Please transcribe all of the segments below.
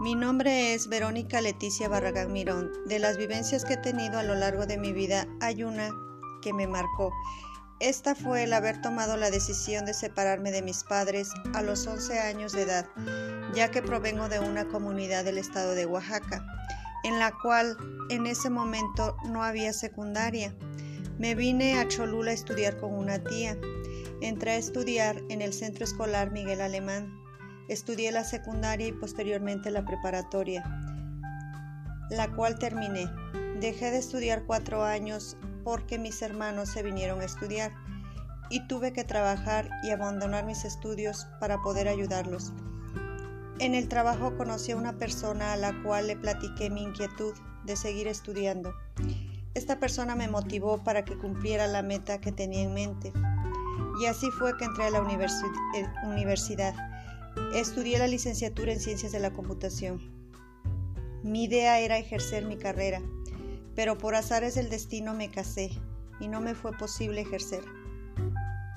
nombre es Verónica Leticia Barragán Mirón. De las vivencias que he tenido a lo largo de mi vida, hay una que me marcó. Esta fue el haber tomado la decisión de separarme de mis padres a los 11 años de edad, ya que provengo de una comunidad del estado de Oaxaca, en la cual en ese momento no había secundaria. Me vine a Cholula a estudiar con una tía. Entré a estudiar en el Centro Escolar Miguel Alemán. Estudié la secundaria y posteriormente la preparatoria, la cual terminé. Dejé de estudiar cuatro años porque mis hermanos se vinieron a estudiar y tuve que trabajar y abandonar mis estudios para poder ayudarlos. En el trabajo conocí a una persona a la cual le platiqué mi inquietud de seguir estudiando. Esta persona me motivó para que cumpliera la meta que tenía en mente. Y así fue que entré a la eh, universidad. Estudié la licenciatura en Ciencias de la Computación. Mi idea era ejercer mi carrera pero por azares del destino me casé y no me fue posible ejercer,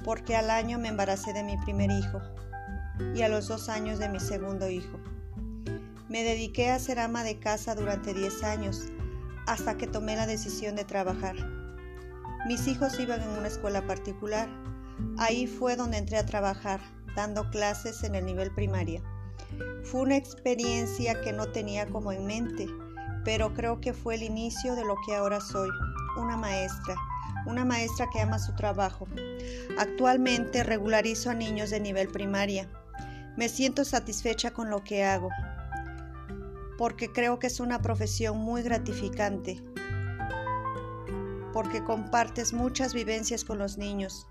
porque al año me embaracé de mi primer hijo y a los dos años de mi segundo hijo. Me dediqué a ser ama de casa durante 10 años, hasta que tomé la decisión de trabajar. Mis hijos iban en una escuela particular. Ahí fue donde entré a trabajar, dando clases en el nivel primaria. Fue una experiencia que no tenía como en mente, pero creo que fue el inicio de lo que ahora soy, una maestra, una maestra que ama su trabajo. Actualmente regularizo a niños de nivel primaria. Me siento satisfecha con lo que hago, porque creo que es una profesión muy gratificante, porque compartes muchas vivencias con los niños,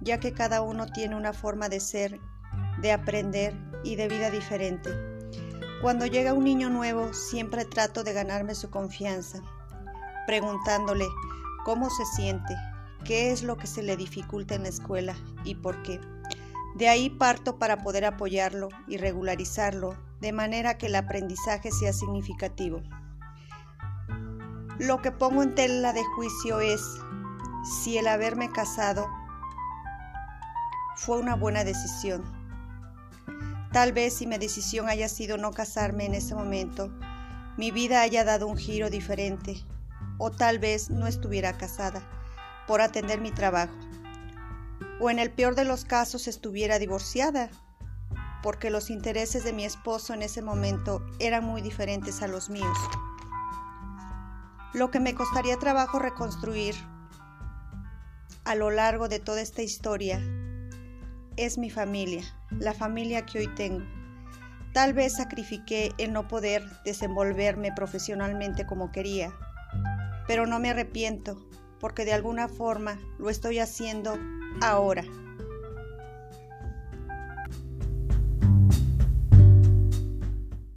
ya que cada uno tiene una forma de ser, de aprender y de vida diferente. Cuando llega un niño nuevo, siempre trato de ganarme su confianza, preguntándole cómo se siente, qué es lo que se le dificulta en la escuela y por qué. De ahí parto para poder apoyarlo y regularizarlo de manera que el aprendizaje sea significativo. Lo que pongo en tela de juicio es si el haberme casado fue una buena decisión Tal vez si mi decisión haya sido no casarme en ese momento, mi vida haya dado un giro diferente, o tal vez no estuviera casada por atender mi trabajo, o en el peor de los casos estuviera divorciada, porque los intereses de mi esposo en ese momento eran muy diferentes a los míos. Lo que me costaría trabajo reconstruir a lo largo de toda esta historia es mi familia, la familia que hoy tengo. Tal vez sacrifiqué el no poder desenvolverme profesionalmente como quería, pero no me arrepiento porque de alguna forma lo estoy haciendo ahora.